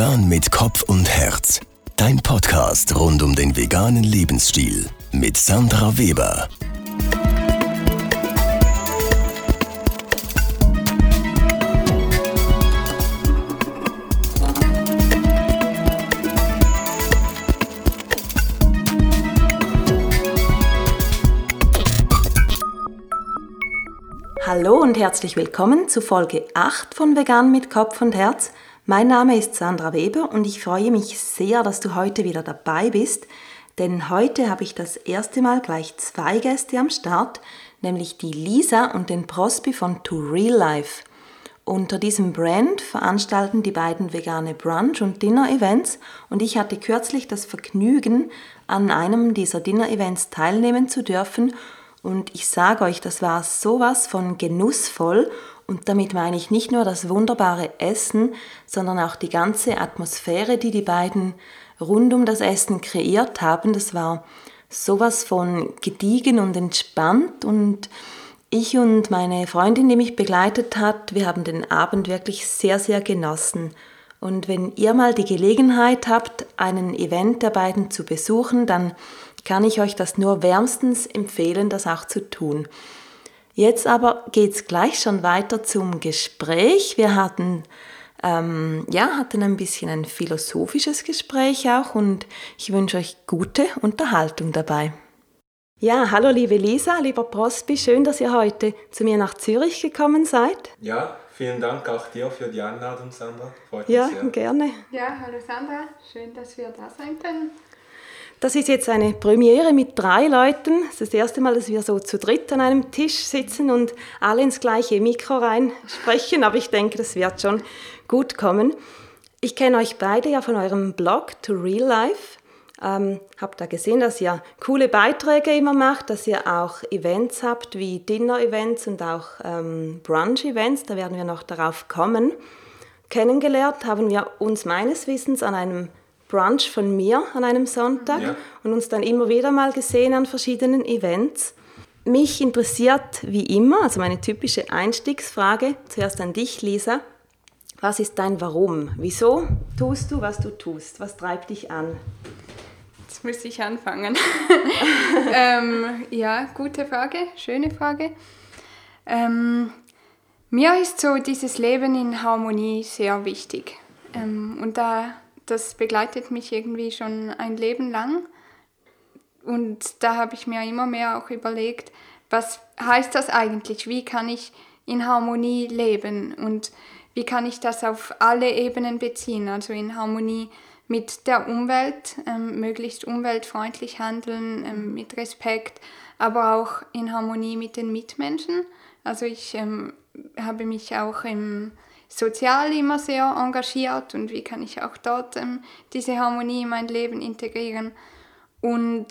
Vegan mit Kopf und Herz. Dein Podcast rund um den veganen Lebensstil mit Sandra Weber. Hallo und herzlich willkommen zu Folge 8 von Vegan mit Kopf und Herz. Mein Name ist Sandra Weber und ich freue mich sehr, dass du heute wieder dabei bist, denn heute habe ich das erste Mal gleich zwei Gäste am Start, nämlich die Lisa und den Prosby von To Real Life. Unter diesem Brand veranstalten die beiden vegane Brunch- und Dinner-Events und ich hatte kürzlich das Vergnügen, an einem dieser Dinner-Events teilnehmen zu dürfen und ich sage euch, das war sowas von genussvoll und damit meine ich nicht nur das wunderbare Essen, sondern auch die ganze Atmosphäre, die die beiden rund um das Essen kreiert haben. Das war sowas von gediegen und entspannt und ich und meine Freundin, die mich begleitet hat, wir haben den Abend wirklich sehr, sehr genossen. Und wenn ihr mal die Gelegenheit habt, einen Event der beiden zu besuchen, dann kann ich euch das nur wärmstens empfehlen, das auch zu tun. Jetzt aber geht es gleich schon weiter zum Gespräch. Wir hatten, ähm, ja, hatten ein bisschen ein philosophisches Gespräch auch und ich wünsche euch gute Unterhaltung dabei. Ja, hallo liebe Lisa, lieber Prosby, schön, dass ihr heute zu mir nach Zürich gekommen seid. Ja, vielen Dank auch dir für die Einladung, Sandra. Freut ja, mich sehr. gerne. Ja, hallo Sandra, schön, dass wir da sein können. Das ist jetzt eine Premiere mit drei Leuten. Es ist das erste Mal, dass wir so zu dritt an einem Tisch sitzen und alle ins gleiche Mikro rein sprechen, aber ich denke, das wird schon gut kommen. Ich kenne euch beide ja von eurem Blog To Real Life. Ähm, habe da gesehen, dass ihr coole Beiträge immer macht, dass ihr auch Events habt wie Dinner-Events und auch ähm, Brunch-Events. Da werden wir noch darauf kommen. Kennengelernt haben wir uns meines Wissens an einem Brunch von mir an einem Sonntag ja. und uns dann immer wieder mal gesehen an verschiedenen Events. Mich interessiert wie immer, also meine typische Einstiegsfrage, zuerst an dich, Lisa. Was ist dein Warum? Wieso tust du, was du tust? Was treibt dich an? Jetzt muss ich anfangen. ähm, ja, gute Frage, schöne Frage. Ähm, mir ist so dieses Leben in Harmonie sehr wichtig. Ähm, und da das begleitet mich irgendwie schon ein Leben lang. Und da habe ich mir immer mehr auch überlegt, was heißt das eigentlich? Wie kann ich in Harmonie leben? Und wie kann ich das auf alle Ebenen beziehen? Also in Harmonie mit der Umwelt, ähm, möglichst umweltfreundlich handeln, ähm, mit Respekt, aber auch in Harmonie mit den Mitmenschen. Also ich ähm, habe mich auch im sozial immer sehr engagiert und wie kann ich auch dort ähm, diese Harmonie in mein Leben integrieren und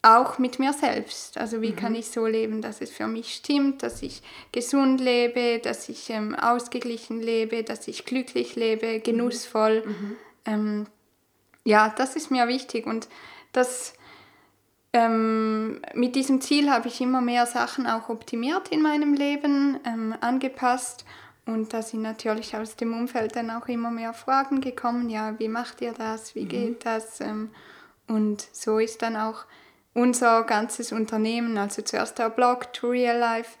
auch mit mir selbst. Also wie mhm. kann ich so leben, dass es für mich stimmt, dass ich gesund lebe, dass ich ähm, ausgeglichen lebe, dass ich glücklich lebe, genussvoll. Mhm. mhm. Ähm, ja, das ist mir wichtig und das ähm, mit diesem Ziel habe ich immer mehr Sachen auch optimiert in meinem Leben, ähm, angepasst und da sind natürlich aus dem Umfeld dann auch immer mehr Fragen gekommen, ja, wie macht ihr das, wie mhm. geht das? Ähm, und so ist dann auch unser ganzes Unternehmen, also zuerst der Blog toreallife.ch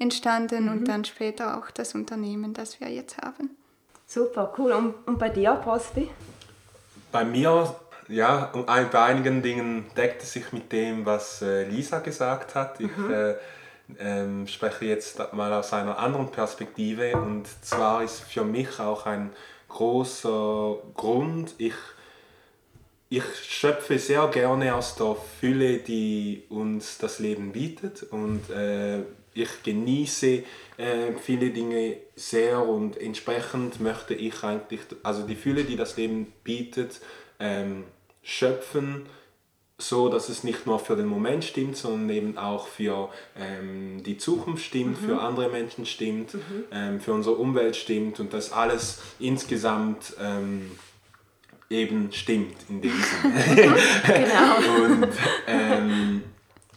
entstanden mhm. und dann später auch das Unternehmen, das wir jetzt haben. Super, cool. Und, und bei dir, Prosby? Bei mir, ja, bei einigen Dingen deckt es sich mit dem, was äh, Lisa gesagt hat. Ich mhm. äh, ähm, spreche jetzt mal aus einer anderen Perspektive. Und zwar ist für mich auch ein großer Grund, ich, ich schöpfe sehr gerne aus der Fülle, die uns das Leben bietet. Und äh, ich genieße äh, viele Dinge sehr. Und entsprechend möchte ich eigentlich, also die Fülle, die das Leben bietet, ähm, schöpfen so, dass es nicht nur für den Moment stimmt, sondern eben auch für ähm, die Zukunft stimmt, mhm. für andere Menschen stimmt, mhm. ähm, für unsere Umwelt stimmt und dass alles insgesamt ähm, eben stimmt in dem Sinne. genau. und ähm,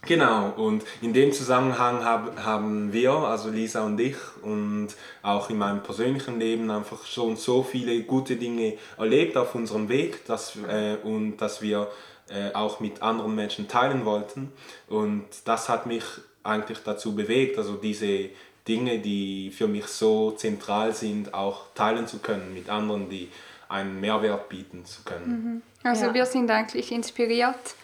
Genau, und in dem Zusammenhang hab, haben wir, also Lisa und ich, und auch in meinem persönlichen Leben einfach schon so viele gute Dinge erlebt auf unserem Weg, dass, äh, und dass wir äh, auch mit anderen Menschen teilen wollten. Und das hat mich eigentlich dazu bewegt, also diese Dinge, die für mich so zentral sind, auch teilen zu können mit anderen, die einen Mehrwert bieten zu können. Mhm. Also Ja. wir sind eigentlich inspiriert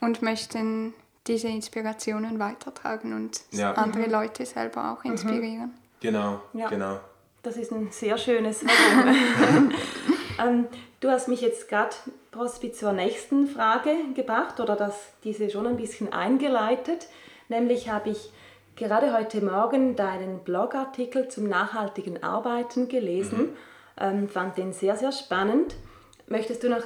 und möchten diese Inspirationen weitertragen und Ja. andere Leute selber auch inspirieren. Genau, Ja. genau. Das ist ein sehr schönes. ähm, du hast mich jetzt gerade Prospi zur nächsten Frage gebracht oder das, diese schon ein bisschen eingeleitet. Nämlich habe ich gerade heute Morgen deinen Blogartikel zum nachhaltigen Arbeiten gelesen. Ähm, fand den sehr, sehr spannend. Möchtest du noch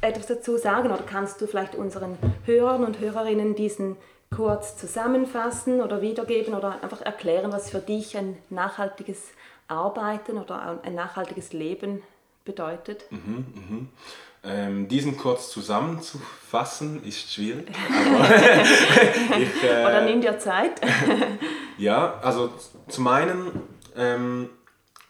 etwas dazu sagen oder kannst du vielleicht unseren Hörern und Hörerinnen diesen kurz zusammenfassen oder wiedergeben oder einfach erklären, was für dich ein nachhaltiges Arbeiten oder ein nachhaltiges Leben bedeutet? Ähm, diesen kurz zusammenzufassen ist schwierig, aber ich, äh, Oder nimm dir Zeit. Ja, also zum einen, ähm,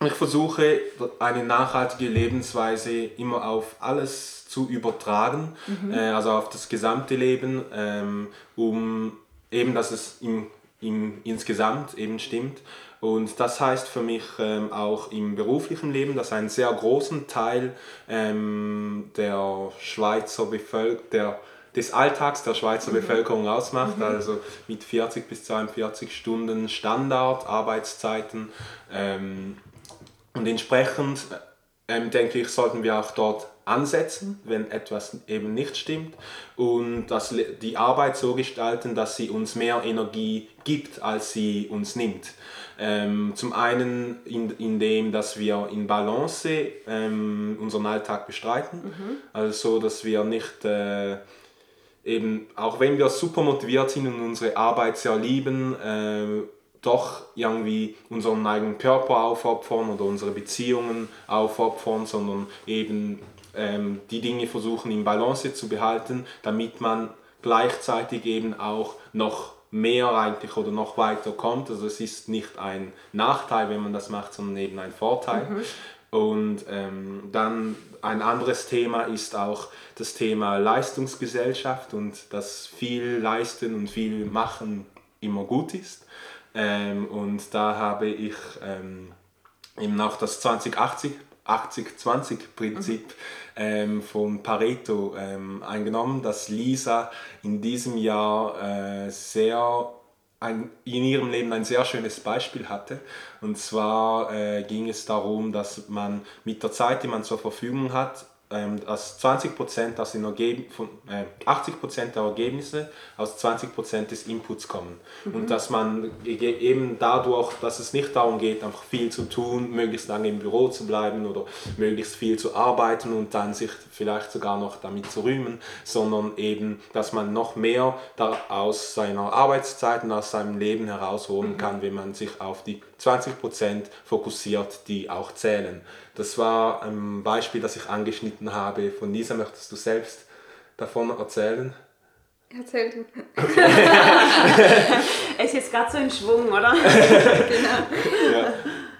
ich versuche eine nachhaltige Lebensweise immer auf alles zu übertragen, äh, also auf das gesamte Leben, ähm, um eben, dass es im, im, insgesamt eben stimmt. Und das heißt für mich ähm, auch im beruflichen Leben, dass einen sehr großen Teil ähm, der Schweizer Bevölkerung, der des Alltags der Schweizer Bevölkerung ausmacht, also mit 40 bis 42 Stunden Standard, Arbeitszeiten. Ähm, und entsprechend ähm, denke ich, sollten wir auch dort ansetzen, wenn etwas eben nicht stimmt und das, Le- die Arbeit so gestalten, dass sie uns mehr Energie gibt, als sie uns nimmt. Ähm, zum einen in, indem, dass wir in Balance ähm, unseren Alltag bestreiten, also so, dass wir nicht äh, eben, auch wenn wir super motiviert sind und unsere Arbeit sehr lieben, äh, doch irgendwie unseren eigenen Körper aufopfern oder unsere Beziehungen aufopfern, sondern eben ähm, die Dinge versuchen in Balance zu behalten, damit man gleichzeitig eben auch noch mehr eigentlich oder noch weiter kommt. Also es ist nicht ein Nachteil, wenn man das macht, sondern eben ein Vorteil. Und ähm, dann ein anderes Thema ist auch das Thema Leistungsgesellschaft und dass viel leisten und viel machen immer gut ist. Ähm, und da habe ich ähm, eben auch das 2080 80-20-Prinzip ähm, von Pareto ähm, eingenommen, dass Lisa in diesem Jahr äh, sehr ein, in ihrem Leben ein sehr schönes Beispiel hatte. Und zwar äh, ging es darum, dass man mit der Zeit, die man zur Verfügung hat, ähm, dass 20% aus den Ergeb von, äh, 80% der Ergebnisse aus 20% des Inputs kommen. Und dass man eben dadurch, dass es nicht darum geht, einfach viel zu tun, möglichst lange im Büro zu bleiben oder möglichst viel zu arbeiten und dann sich vielleicht sogar noch damit zu rühmen, sondern eben, dass man noch mehr da aus seiner Arbeitszeit und aus seinem Leben herausholen kann, wenn man sich auf die 20% fokussiert, die auch zählen. Das war ein Beispiel, das ich angeschnitten habe. Von Lisa möchtest du selbst davon erzählen? Erzähl du. Er ist jetzt gerade so in Schwung, oder? Ja.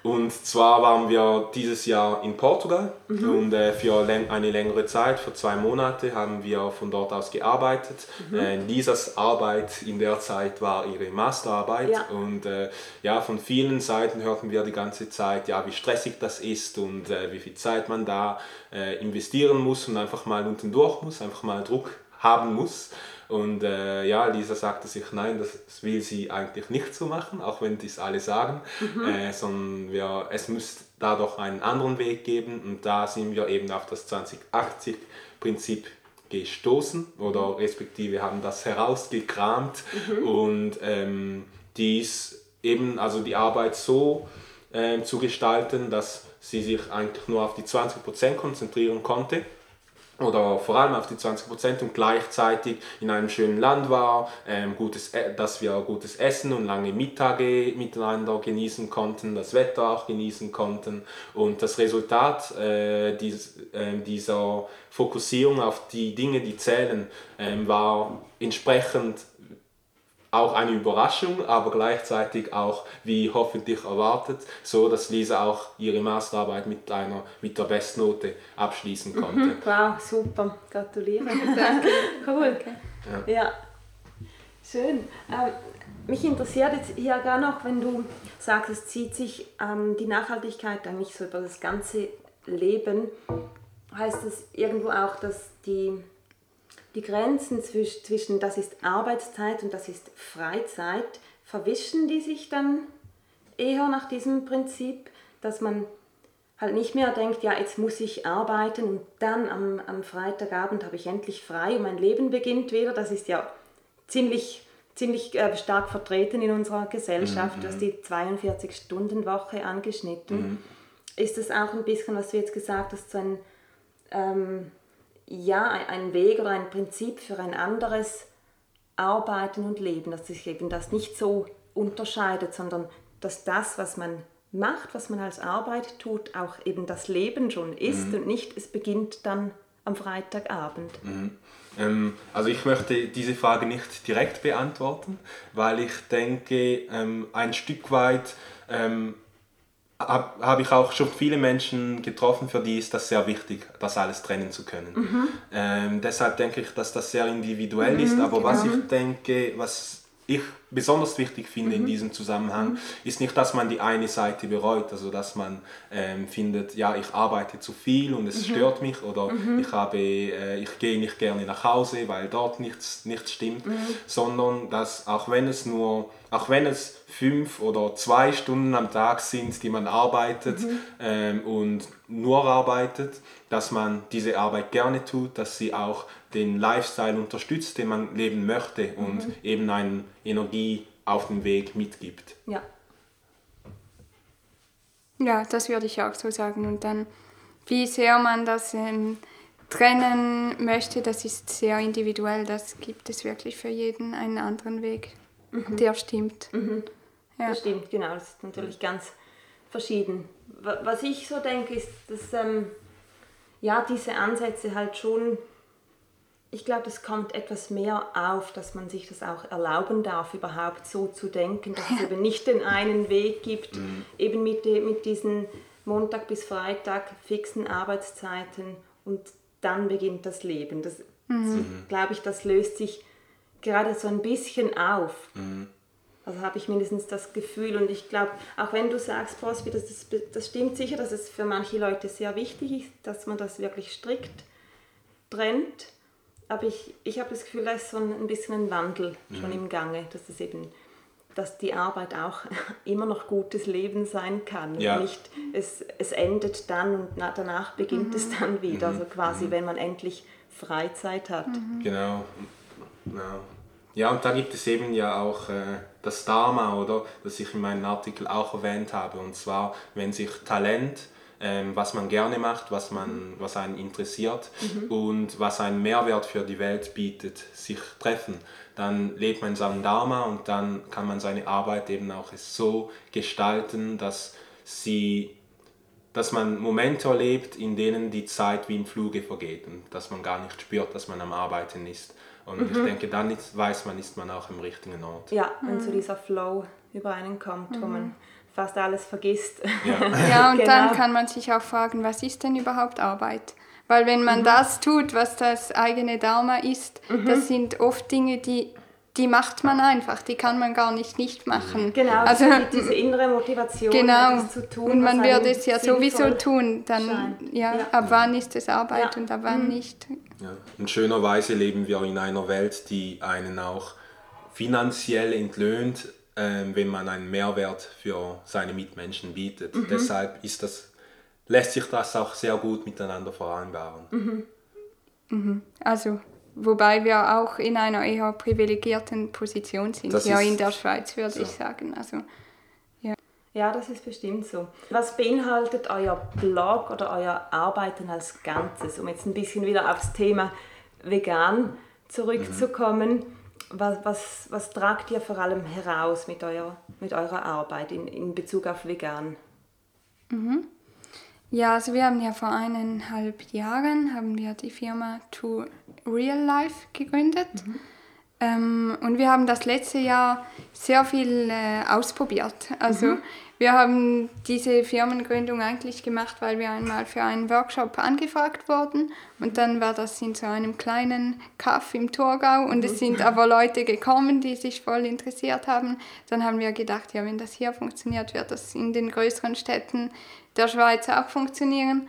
Und zwar waren wir dieses Jahr in Portugal und äh, für eine längere Zeit, für zwei Monate, haben wir von dort aus gearbeitet. Äh, Lisas Arbeit in der Zeit war ihre Masterarbeit Ja. und äh, ja, von vielen Seiten hörten wir die ganze Zeit, ja, wie stressig das ist und äh, wie viel Zeit man da äh, investieren muss und einfach mal unten durch muss, einfach mal Druck haben muss. Und äh, ja, Lisa sagte sich, nein, das, das will sie eigentlich nicht so machen, auch wenn dies alle sagen, äh, sondern wir, es muss da doch einen anderen Weg geben. Und da sind wir eben auf das 2080-Prinzip gestoßen oder respektive haben das herausgekramt. Und ähm, dies eben, also die Arbeit so ähm, zu gestalten, dass sie sich eigentlich nur auf die 20% konzentrieren konnte oder vor allem auf die 20% und gleichzeitig in einem schönen Land war, ähm, gutes, E- dass wir gutes Essen und lange Mittage miteinander genießen konnten, das Wetter auch genießen konnten. Und das Resultat äh, dies, ähm, dieser Fokussierung auf die Dinge, die zählen, ähm, war entsprechend auch eine Überraschung, aber gleichzeitig auch wie hoffentlich erwartet, so dass Lisa auch ihre Masterarbeit mit einer mit der Bestnote abschließen konnte. Mhm, wow, super, gratuliere. Danke. Cool. Okay. Ja. ja. schön. Ähm, mich interessiert jetzt hier gar noch, wenn du sagst, es zieht sich ähm, die Nachhaltigkeit eigentlich so über das ganze Leben, heißt das irgendwo auch, dass die die Grenzen zwischen, zwischen das ist Arbeitszeit und das ist Freizeit, verwischen die sich dann eher nach diesem Prinzip, dass man halt nicht mehr denkt, ja, jetzt muss ich arbeiten und dann am, am Freitagabend habe ich endlich frei und mein Leben beginnt wieder. Das ist ja ziemlich, ziemlich äh, stark vertreten in unserer Gesellschaft, mhm. dass die 42-Stunden-Woche angeschnitten. Mhm. Ist das auch ein bisschen, was du jetzt gesagt hast, so ein ähm, ja, ein Weg oder ein Prinzip für ein anderes Arbeiten und Leben, dass sich eben das nicht so unterscheidet, sondern dass das, was man macht, was man als Arbeit tut, auch eben das Leben schon ist mhm. und nicht, es beginnt dann am Freitagabend. Mhm. Ähm, also ich möchte diese Frage nicht direkt beantworten, weil ich denke, ähm, ein Stück weit ähm, habe hab ich auch schon viele Menschen getroffen, für die ist das sehr wichtig, das alles trennen zu können. Mhm. Ähm, deshalb denke ich, dass das sehr individuell mhm, ist, aber genau. was ich denke, was ich besonders wichtig finde mhm. in diesem Zusammenhang, mhm. ist nicht, dass man die eine Seite bereut, also dass man ähm, findet, ja, ich arbeite zu viel und es mhm. stört mich oder mhm. ich, habe, äh, ich gehe nicht gerne nach Hause, weil dort nichts, nichts stimmt, mhm. sondern dass auch wenn es nur, auch wenn es fünf oder zwei Stunden am Tag sind, die man arbeitet mhm. ähm, und nur arbeitet, dass man diese Arbeit gerne tut, dass sie auch den Lifestyle unterstützt, den man leben möchte und mhm. eben eine Energie auf dem Weg mitgibt. Ja. Ja, das würde ich auch so sagen. Und dann, wie sehr man das ähm, trennen möchte, das ist sehr individuell. Das gibt es wirklich für jeden einen anderen Weg, mhm. der stimmt. Mhm. Ja. Das stimmt, genau. Das ist natürlich ganz verschieden. Was ich so denke, ist, dass ähm, ja, diese Ansätze halt schon ich glaube, es kommt etwas mehr auf, dass man sich das auch erlauben darf, überhaupt so zu denken, dass es eben nicht den einen Weg gibt, mhm. eben mit, mit diesen Montag bis Freitag fixen Arbeitszeiten und dann beginnt das Leben. Das, mhm. glaube ich, das löst sich gerade so ein bisschen auf. Mhm. Also habe ich mindestens das Gefühl und ich glaube, auch wenn du sagst, Prosby, das, das, das stimmt sicher, dass es für manche Leute sehr wichtig ist, dass man das wirklich strikt trennt aber ich, ich habe das Gefühl, da ist so ein, ein bisschen ein Wandel schon mhm. im Gange, dass es eben dass die Arbeit auch immer noch gutes Leben sein kann. Ja. Nicht, es, es endet dann und danach beginnt mhm. es dann wieder. Mhm. Also quasi, mhm. wenn man endlich Freizeit hat. Mhm. Genau. Ja. ja, und da gibt es eben ja auch äh, das Dharma, oder? Das ich in meinem Artikel auch erwähnt habe. Und zwar, wenn sich Talent ähm, was man gerne macht, was, man, was einen interessiert mhm. und was einen Mehrwert für die Welt bietet, sich treffen. Dann lebt man seinen Dharma und dann kann man seine Arbeit eben auch so gestalten, dass, sie, dass man Momente erlebt, in denen die Zeit wie im Fluge vergeht und dass man gar nicht spürt, dass man am Arbeiten ist. Und mhm. ich denke, dann ist, weiß man, ist man auch im richtigen Ort. Ja, wenn mhm. so dieser Flow über einen kommt, wo mhm. man fast alles vergisst. Ja, ja und genau. dann kann man sich auch fragen, was ist denn überhaupt Arbeit? Weil wenn man mhm. das tut, was das eigene Dharma ist, mhm. das sind oft Dinge, die die macht man einfach, die kann man gar nicht nicht machen. Genau, also diese innere Motivation, genau. zu tun. Und man wird es ja sowieso tun, dann ja, ja, ab wann ist es Arbeit ja. und ab wann mhm. nicht. Ja. In schöner Weise leben wir in einer Welt, die einen auch finanziell entlöhnt, wenn man einen Mehrwert für seine Mitmenschen bietet. Mhm. Deshalb ist das, lässt sich das auch sehr gut miteinander vereinbaren. Mhm. Mhm. Also, wobei wir auch in einer eher privilegierten Position sind, das hier in der Schweiz, würde so. ich sagen. Also, ja. ja, das ist bestimmt so. Was beinhaltet euer Blog oder euer Arbeiten als Ganzes, um jetzt ein bisschen wieder aufs Thema vegan zurückzukommen? Was, was, was tragt ihr vor allem heraus mit, euer, mit eurer Arbeit in, in Bezug auf vegan? Mhm. Ja, also wir haben ja vor eineinhalb Jahren haben wir die Firma To Real Life gegründet. Mhm. Ähm, und wir haben das letzte Jahr sehr viel äh, ausprobiert. Also mhm. Wir haben diese Firmengründung eigentlich gemacht, weil wir einmal für einen Workshop angefragt wurden und dann war das in so einem kleinen Kaff im Thurgau und es sind aber Leute gekommen, die sich voll interessiert haben. Dann haben wir gedacht, ja, wenn das hier funktioniert, wird das in den größeren Städten der Schweiz auch funktionieren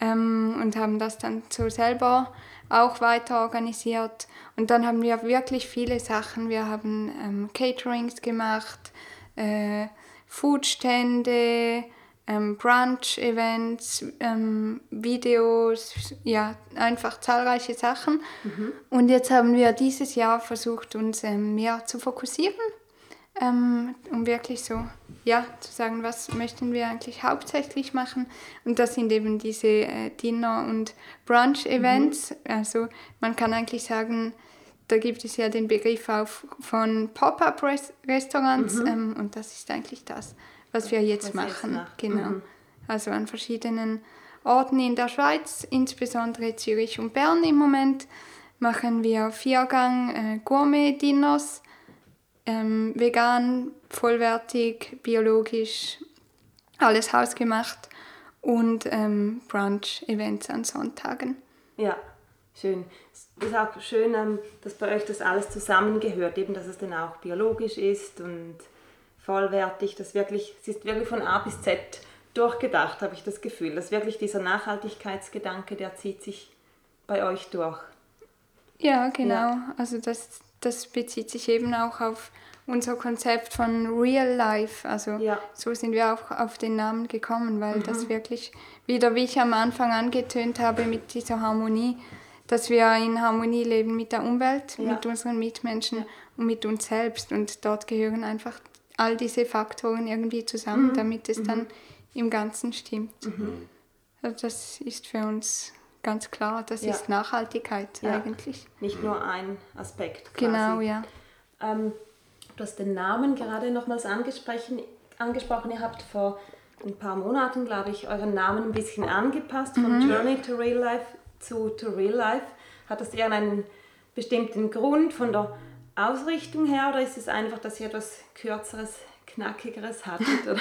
ähm, und haben das dann so selber auch weiter organisiert. Und dann haben wir wirklich viele Sachen. Wir haben ähm, Caterings gemacht, äh, Foodstände, ähm, Brunch-Events, ähm, Videos, ja, einfach zahlreiche Sachen. Mhm. Und jetzt haben wir dieses Jahr versucht, uns ähm, mehr zu fokussieren ähm, um wirklich so ja, zu sagen, was möchten wir eigentlich hauptsächlich machen. Und das sind eben diese äh, Dinner- und Brunch-Events. Mhm. Also man kann eigentlich sagen, da gibt es ja den Begriff auch von Pop-up-Restaurants mhm. ähm, und das ist eigentlich das, was wir jetzt was machen. Jetzt genau. Mhm. Also an verschiedenen Orten in der Schweiz, insbesondere Zürich und Bern im Moment, machen wir Viergang äh, Gourmet-Dinners ähm, vegan, vollwertig, biologisch, alles hausgemacht und ähm, Brunch-Events an Sonntagen. Ja, schön. Es ist auch schön, ähm, dass bei euch das alles zusammengehört, eben dass es dann auch biologisch ist und vollwertig, dass wirklich, es ist wirklich von A bis Z durchgedacht, habe ich das Gefühl. Dass wirklich dieser Nachhaltigkeitsgedanke, der zieht sich bei euch durch. Ja, genau. Ja. Also das, das bezieht sich eben auch auf unser Konzept von Real Life. Also ja. so sind wir auch auf den Namen gekommen, weil mhm. das wirklich, wieder wie ich am Anfang angetönt habe mit dieser Harmonie, dass wir in Harmonie leben mit der Umwelt, ja. mit unseren Mitmenschen ja. und mit uns selbst. Und dort gehören einfach all diese Faktoren irgendwie zusammen, mhm. damit es mhm. dann im Ganzen stimmt. Mhm. Also das ist für uns ganz klar, das ist Nachhaltigkeit eigentlich. Nicht nur ein Aspekt. Quasi. Genau, ja. Ähm, Du hast den Namen gerade nochmals angesprochen. angesprochen. Ihr habt vor ein paar Monaten, glaube ich, euren Namen ein bisschen angepasst von mhm. Journey to Real Life zu To Real Life. Hat das eher einen bestimmten Grund von der Ausrichtung her oder ist es einfach, dass ihr etwas kürzeres, knackigeres hattet?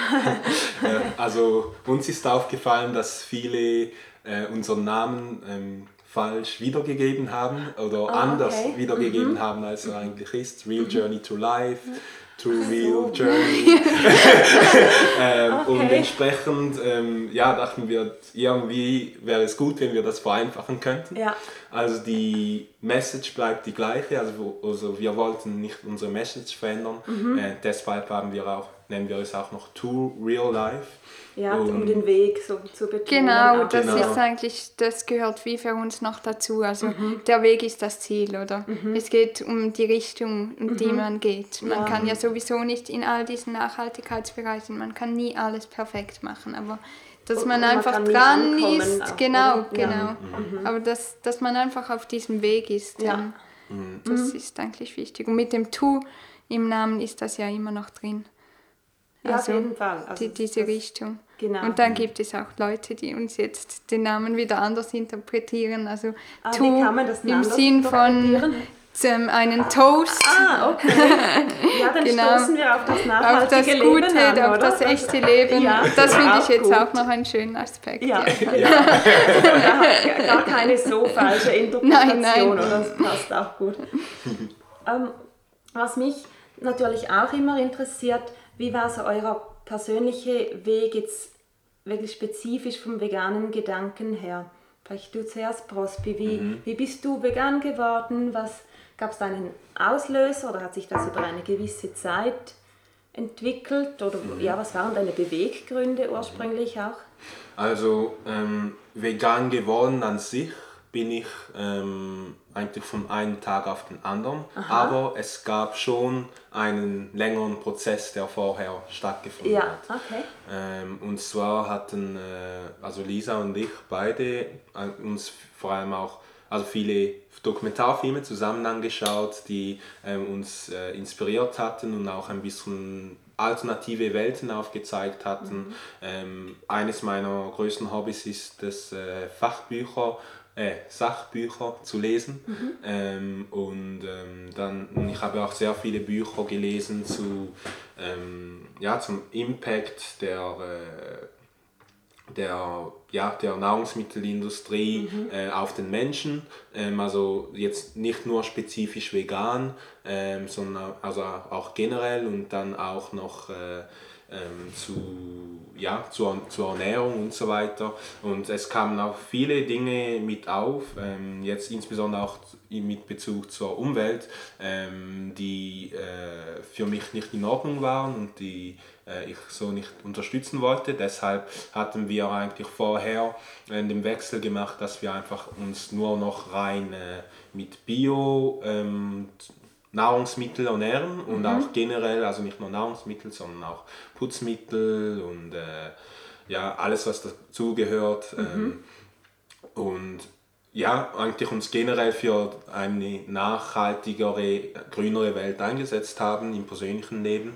also uns ist aufgefallen, dass viele äh, unseren Namen ähm, falsch wiedergegeben haben oder oh, anders okay. wiedergegeben mhm. haben, als er eigentlich ist. Real mhm. Journey to Life, To Real Journey. ähm, okay. Und entsprechend ähm, ja, dachten wir, irgendwie wäre es gut, wenn wir das vereinfachen könnten. Ja. Also die Message bleibt die gleiche, also, also wir wollten nicht unsere Message verändern, mhm. äh, deshalb haben wir auch, nennen wir es auch noch To Real Life. Ja, um, um den Weg so zu betonen. Genau, das genau. ist eigentlich, das gehört wie für uns noch dazu. Also mhm. der Weg ist das Ziel, oder? Mhm. Es geht um die Richtung, in die mhm. man geht. Man ja. kann ja sowieso nicht in all diesen Nachhaltigkeitsbereichen, man kann nie alles perfekt machen, aber dass man, man einfach dran ist, auch, genau, oder? genau. Ja. Mhm. Aber dass, dass man einfach auf diesem Weg ist, ja. Ähm, das mhm. ist eigentlich wichtig. Und mit dem Tu im Namen ist das ja immer noch drin. Ja, also, auf jeden Fall. Also die, diese Richtung. Genau. Und dann gibt es auch Leute, die uns jetzt den Namen wieder anders interpretieren. Also ah, tu im Sinn von einen Toast. Ah, okay. Ja, dann genau. stoßen wir auf das nachhaltige Auf das Gute, Leben an, auf das echte Leben. Ja, das finde ich jetzt gut. auch noch einen schönen Aspekt. Ja, ja. ja. gar keine so falsche Interpretation. Nein, nein. Das passt auch gut. Ähm, was mich natürlich auch immer interessiert, wie war so euer persönlicher Weg jetzt wirklich spezifisch vom veganen Gedanken her? Vielleicht du zuerst, Prospi, wie, mhm. wie bist du vegan geworden? Was gab es da einen Auslöser oder hat sich das über eine gewisse Zeit entwickelt? Oder mhm. ja, was waren deine Beweggründe ursprünglich auch? Also ähm, vegan geworden an sich bin ich ähm, eigentlich von einem Tag auf den anderen. Aha. Aber es gab schon einen längeren Prozess, der vorher stattgefunden ja, hat. Okay. Ähm, und zwar hatten äh, also Lisa und ich beide äh, uns vor allem auch also viele Dokumentarfilme zusammen angeschaut, die ähm, uns äh, inspiriert hatten und auch ein bisschen alternative Welten aufgezeigt hatten. Mhm. Ähm, eines meiner größten Hobbys ist das äh, Fachbücher äh, Sachbücher zu lesen. Mhm. Ähm, und ähm, dann, ich habe auch sehr viele Bücher gelesen zu, ähm, ja, zum Impact der, äh, der, ja, der Nahrungsmittelindustrie mhm. äh, auf den Menschen. Ähm, also jetzt nicht nur spezifisch vegan, ähm, sondern also auch generell und dann auch noch äh, ähm, zu, ja, zur, zur Ernährung und so weiter. Und es kamen auch viele Dinge mit auf, ähm, jetzt insbesondere auch mit Bezug zur Umwelt, ähm, die äh, für mich nicht in Ordnung waren und die äh, ich so nicht unterstützen wollte. Deshalb hatten wir eigentlich vorher äh, den Wechsel gemacht, dass wir einfach uns nur noch rein äh, mit Bio ähm, Nahrungsmittel ernähren und mhm. auch generell, also nicht nur Nahrungsmittel, sondern auch Putzmittel und äh, ja, alles, was dazugehört. Mhm. Ähm, und ja, eigentlich uns generell für eine nachhaltigere, grünere Welt eingesetzt haben im persönlichen Leben.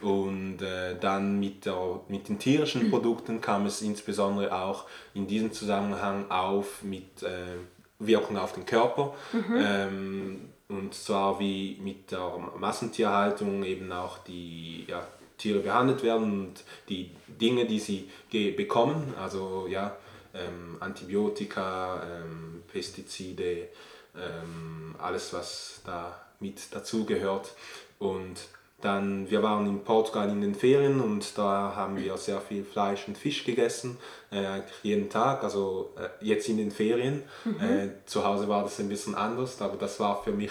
Und äh, dann mit, der, mit den tierischen mhm. Produkten kam es insbesondere auch in diesem Zusammenhang auf mit äh, Wirkung auf den Körper. Mhm. Ähm, und zwar wie mit der Massentierhaltung eben auch die ja, Tiere behandelt werden und die Dinge, die sie bekommen, also ja, ähm, Antibiotika, ähm, Pestizide, ähm, alles was da mit dazugehört. Und dann, wir waren in Portugal in den Ferien und da haben wir sehr viel Fleisch und Fisch gegessen, äh, jeden Tag, also äh, jetzt in den Ferien. Mhm. Äh, zu Hause war das ein bisschen anders, aber das war für mich,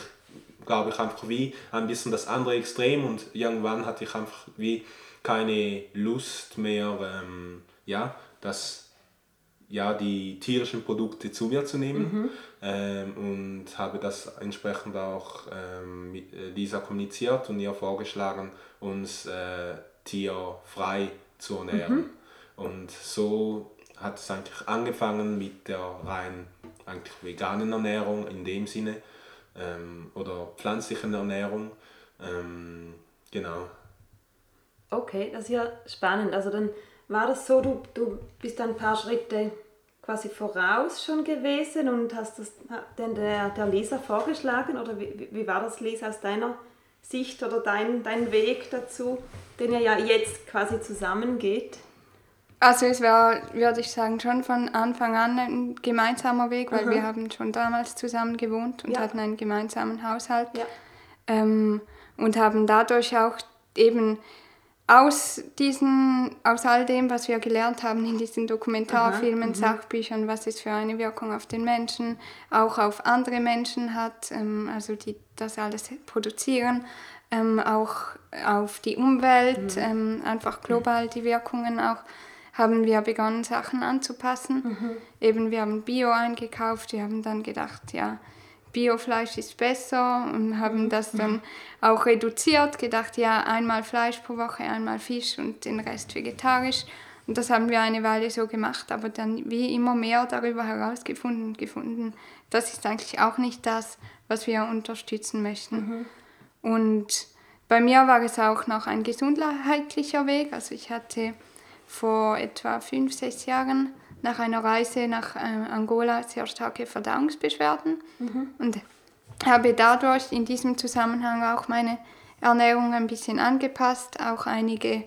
glaube ich, einfach wie ein bisschen das andere Extrem und irgendwann hatte ich einfach wie keine Lust mehr, ähm, ja, das ja, die tierischen Produkte zu mir zu nehmen mhm. Ähm, und habe das entsprechend auch ähm, mit äh, Lisa kommuniziert und ihr vorgeschlagen, uns äh, tierfrei zu ernähren. Mhm. Und so hat es eigentlich angefangen mit der rein eigentlich veganen Ernährung in dem Sinne ähm, oder pflanzlichen Ernährung. Ähm, genau. Okay, das ist ja spannend. Also dann war das so, du, du bist ein paar Schritte quasi voraus schon gewesen und hast das denn der, der Leser vorgeschlagen oder wie, wie war das Leser aus deiner Sicht oder dein, dein Weg dazu, den ihr ja jetzt quasi zusammengeht? Also es war, würde ich sagen, schon von Anfang an ein gemeinsamer Weg, weil mhm. wir haben schon damals zusammen gewohnt und ja. hatten einen gemeinsamen Haushalt ja. ähm, und haben dadurch auch eben aus, diesen, aus all dem, was wir gelernt haben in diesen Dokumentarfilmen, Aha, Sachbüchern, was es für eine Wirkung auf den Menschen, auch auf andere Menschen hat, ähm, also die das alles produzieren, ähm, auch auf die Umwelt, mhm. ähm, einfach global die Wirkungen auch, haben wir begonnen, Sachen anzupassen. Mhm. Eben, wir haben Bio eingekauft, wir haben dann gedacht, ja, Biofleisch ist besser und haben das dann auch reduziert, gedacht, ja, einmal Fleisch pro Woche, einmal Fisch und den Rest vegetarisch. Und das haben wir eine Weile so gemacht, aber dann wie immer mehr darüber herausgefunden, gefunden, das ist eigentlich auch nicht das, was wir unterstützen möchten. Mhm. Und bei mir war es auch noch ein gesundheitlicher Weg. Also ich hatte vor etwa fünf, sechs Jahren nach einer Reise nach äh, Angola sehr starke Verdauungsbeschwerden mhm. und habe dadurch in diesem Zusammenhang auch meine Ernährung ein bisschen angepasst, auch einige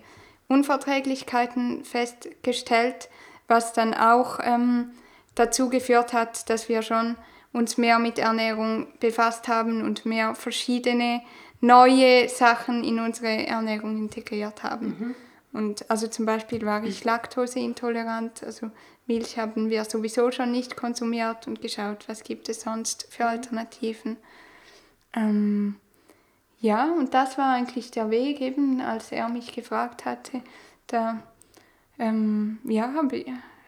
Unverträglichkeiten festgestellt, was dann auch ähm, dazu geführt hat, dass wir schon uns mehr mit Ernährung befasst haben und mehr verschiedene neue Sachen in unsere Ernährung integriert haben. Mhm. Und also zum Beispiel war ich laktoseintolerant, also Milch haben wir sowieso schon nicht konsumiert und geschaut, was gibt es sonst für mhm. Alternativen. Ähm, ja, und das war eigentlich der Weg, eben als er mich gefragt hatte. Da ähm, ja, hab,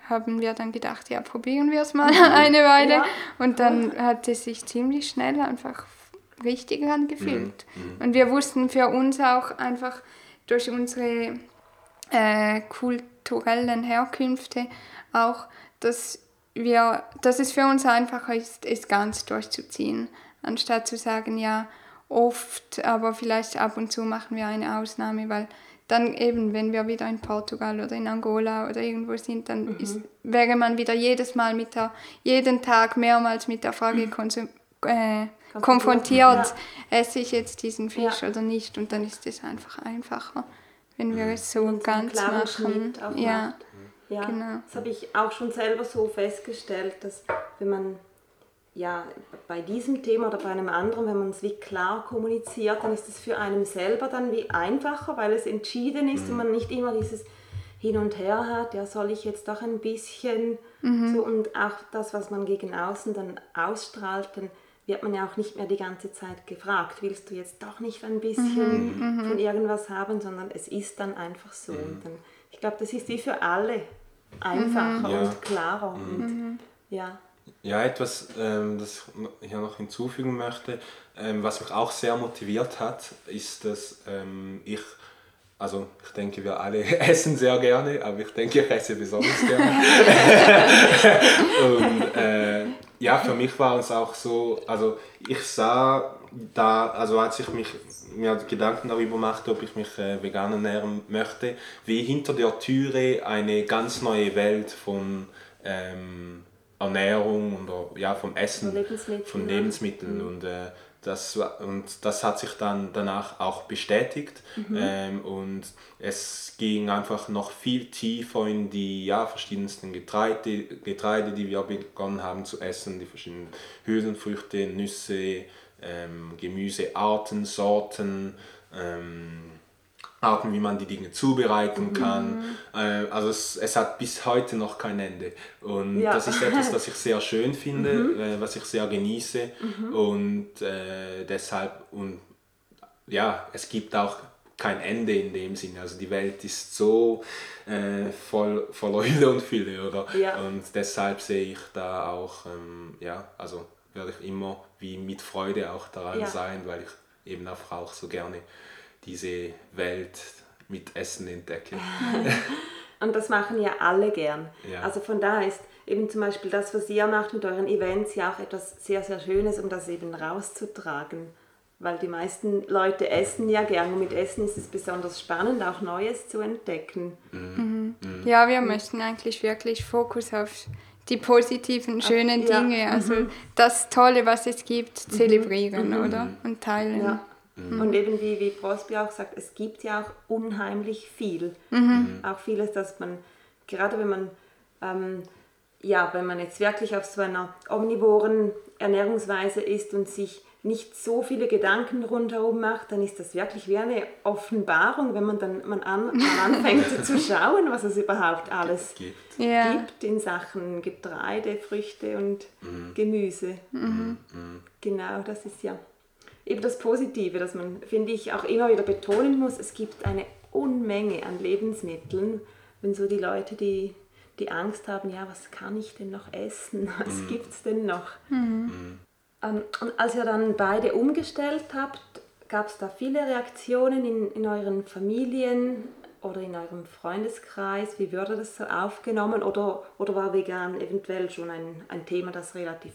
haben wir dann gedacht, ja, probieren wir es mal mhm. eine Weile. Ja. Und dann hat es sich ziemlich schnell einfach richtig angefühlt. Mhm. mhm. Und wir wussten für uns auch einfach durch unsere äh, kulturellen Herkünfte auch, dass, wir, dass es für uns einfacher ist, es ganz durchzuziehen, anstatt zu sagen, ja, oft, aber vielleicht ab und zu machen wir eine Ausnahme, weil dann eben, wenn wir wieder in Portugal oder in Angola oder irgendwo sind, dann ist, wäre man wieder jedes Mal mit der, jeden Tag mehrmals mit der Frage konsum, äh, konfrontiert, esse ich jetzt diesen Fisch Ja. oder nicht? Und dann ist es einfach einfacher, wenn wir es so Wenn es einen ganz machen. Ja. Ja, Genau. das habe ich auch schon selber so festgestellt, dass wenn man ja bei diesem Thema oder bei einem anderen, wenn man es wie klar kommuniziert, dann ist es für einen selber dann wie einfacher, weil es entschieden ist und man nicht immer dieses hin und her hat, ja, soll ich jetzt doch ein bisschen so und auch das, was man gegen außen dann ausstrahlt, dann wird man ja auch nicht mehr die ganze Zeit gefragt, willst du jetzt doch nicht ein bisschen von irgendwas haben, sondern es ist dann einfach so. Und dann, ich glaube, das ist wie für alle einfacher Ja. und klarer. Und, ja. Ja, etwas, ähm, das ich noch hinzufügen möchte, ähm, was mich auch sehr motiviert hat, ist, dass ähm, ich, also ich denke, wir alle essen sehr gerne, aber ich denke, ich esse besonders gerne. Und äh, ja, für mich war es auch so, also ich sah da, also als ich mich mir Gedanken darüber machte, ob ich mich äh, vegan ernähren möchte, wie hinter der Türe eine ganz neue Welt von ähm, Ernährung oder ja, vom Essen, Von Lebensmitteln, ja. Lebensmitteln und äh, das, und das hat sich dann danach auch bestätigt. Ähm, und es ging einfach noch viel tiefer in die ja, verschiedensten Getreide, Getreide, die wir begonnen haben zu essen, die verschiedenen Hülsenfrüchte, Nüsse, ähm, Gemüsearten, Sorten, ähm, Arten, wie man die Dinge zubereiten kann. Äh, also es, es hat bis heute noch kein Ende. Und Ja. das ist etwas, das ich sehr schön finde, äh, was ich sehr genieße. Und äh, deshalb, und ja, es gibt auch kein Ende in dem Sinne. Also die Welt ist so äh, voll, voller Hülle und Fülle, oder? Ja. Und deshalb sehe ich da auch, ähm, ja, also werde ich immer wie mit Freude auch daran Ja. sein, weil ich eben einfach auch so gerne diese Welt mit Essen entdecke. Und das machen ja alle gern. Ja. Also von daher ist eben zum Beispiel das, was ihr macht mit euren Events, ja auch etwas sehr, sehr Schönes, um das eben rauszutragen. Weil die meisten Leute essen ja gern und mit Essen ist es besonders spannend, auch Neues zu entdecken. Ja, wir möchten eigentlich wirklich Fokus auf die positiven, schönen ja. Dinge, also das Tolle, was es gibt, zelebrieren, oder? Und teilen. Ja. Und eben wie, wie Prosby auch sagt, es gibt ja auch unheimlich viel. Auch vieles, dass man, gerade wenn man, ähm, ja, wenn man jetzt wirklich auf so einer omnivoren Ernährungsweise ist und sich nicht so viele Gedanken rundherum macht, dann ist das wirklich wie eine Offenbarung, wenn man dann man an, anfängt zu schauen, was es überhaupt alles Gibt. Ja. gibt in Sachen Getreide, Früchte und Gemüse. Genau, das ist ja eben das Positive, dass man, finde ich, auch immer wieder betonen muss, es gibt eine Unmenge an Lebensmitteln, wenn so die Leute, die, die Angst haben, ja, was kann ich denn noch essen, was gibt es denn noch? Ähm, und als ihr dann beide umgestellt habt, gab es da viele Reaktionen in, in euren Familien oder in eurem Freundeskreis? Wie wurde das so aufgenommen? Oder, oder war vegan eventuell schon ein, ein Thema, das relativ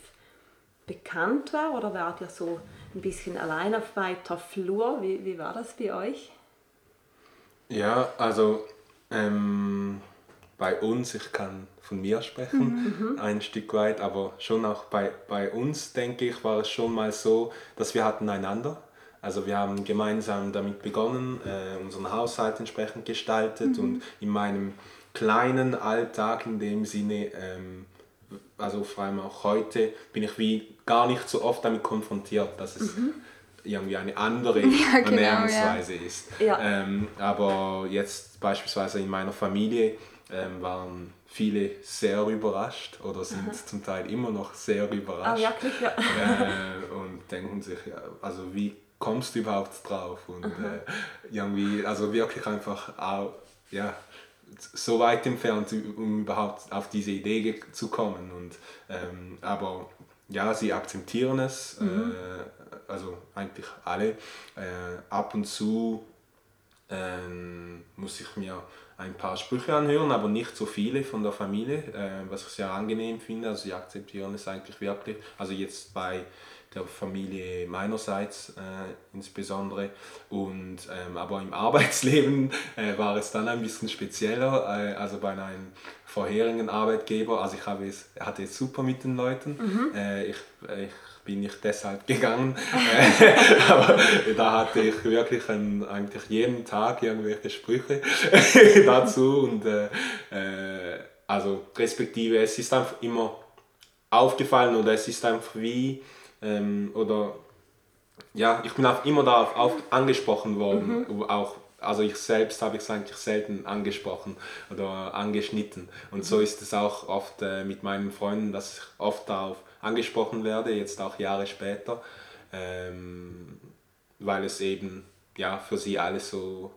bekannt war? Oder wart ihr so ein bisschen allein auf weiter Flur? Wie, wie war das bei euch? Ja, also ähm, bei uns, ich kann von mir sprechen, ein Stück weit, aber schon auch bei, bei uns, denke ich, war es schon mal so, dass wir hatten einander. Also wir haben gemeinsam damit begonnen, äh, unseren Haushalt entsprechend gestaltet und in meinem kleinen Alltag in dem Sinne, ähm, also vor allem auch heute, bin ich wie gar nicht so oft damit konfrontiert, dass es irgendwie eine andere genau, ja. Ernährungsweise ist. Ja. Ähm, aber jetzt beispielsweise in meiner Familie ähm, waren viele sehr überrascht oder sind zum Teil immer noch sehr Ah, überrascht wirklich? Ja. äh, und denken sich, ja, also wie kommst du überhaupt drauf? Und äh, irgendwie, also wirklich einfach auch, ja, so weit entfernt, um überhaupt auf diese Idee zu kommen. Und, ähm, aber ja, sie akzeptieren es, äh, also eigentlich alle. Äh, ab und zu ähm, muss ich mir ein paar Sprüche anhören, aber nicht so viele von der Familie, äh, was ich sehr angenehm finde. Also sie akzeptieren es eigentlich wirklich. Also jetzt bei der Familie meinerseits äh, insbesondere. Und, ähm, aber im Arbeitsleben äh, war es dann ein bisschen spezieller, äh, also bei einem vorherigen Arbeitgeber. Also ich habe es, hatte es super mit den Leuten. Mhm. Äh, ich, ich bin nicht deshalb gegangen, aber da hatte ich wirklich ein, eigentlich jeden Tag irgendwelche Sprüche dazu und äh, äh, also respektive es ist einfach immer aufgefallen oder es ist einfach wie ähm, oder ja, ich bin auch immer darauf auf, angesprochen worden, mhm. auch also ich selbst habe es eigentlich selten angesprochen oder angeschnitten. Und mhm. so ist es auch oft äh, mit meinen Freunden, dass ich oft darauf angesprochen werde, jetzt auch Jahre später, ähm, weil es eben ja, für sie alles so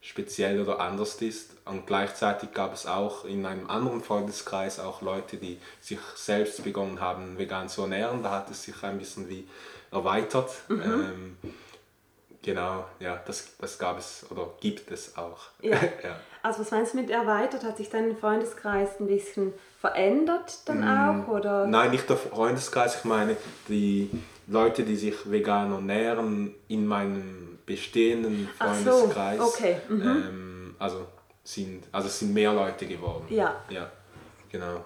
speziell oder anders ist. Und gleichzeitig gab es auch in einem anderen Freundeskreis auch Leute, die sich selbst begonnen haben, vegan zu ernähren. Da hat es sich ein bisschen wie erweitert. Mhm. Ähm, genau, ja, das, das gab es oder gibt es auch. Ja. ja. Also was meinst du mit erweitert? Hat sich dein Freundeskreis ein bisschen verändert dann mm, auch? Oder? Nein, nicht der Freundeskreis. Ich meine, die Leute, die sich vegan ernähren, in meinem bestehenden Freundeskreis. So, okay. Mhm. Ähm, also, sind, also es sind mehr Leute geworden. Ja. Ja, genau.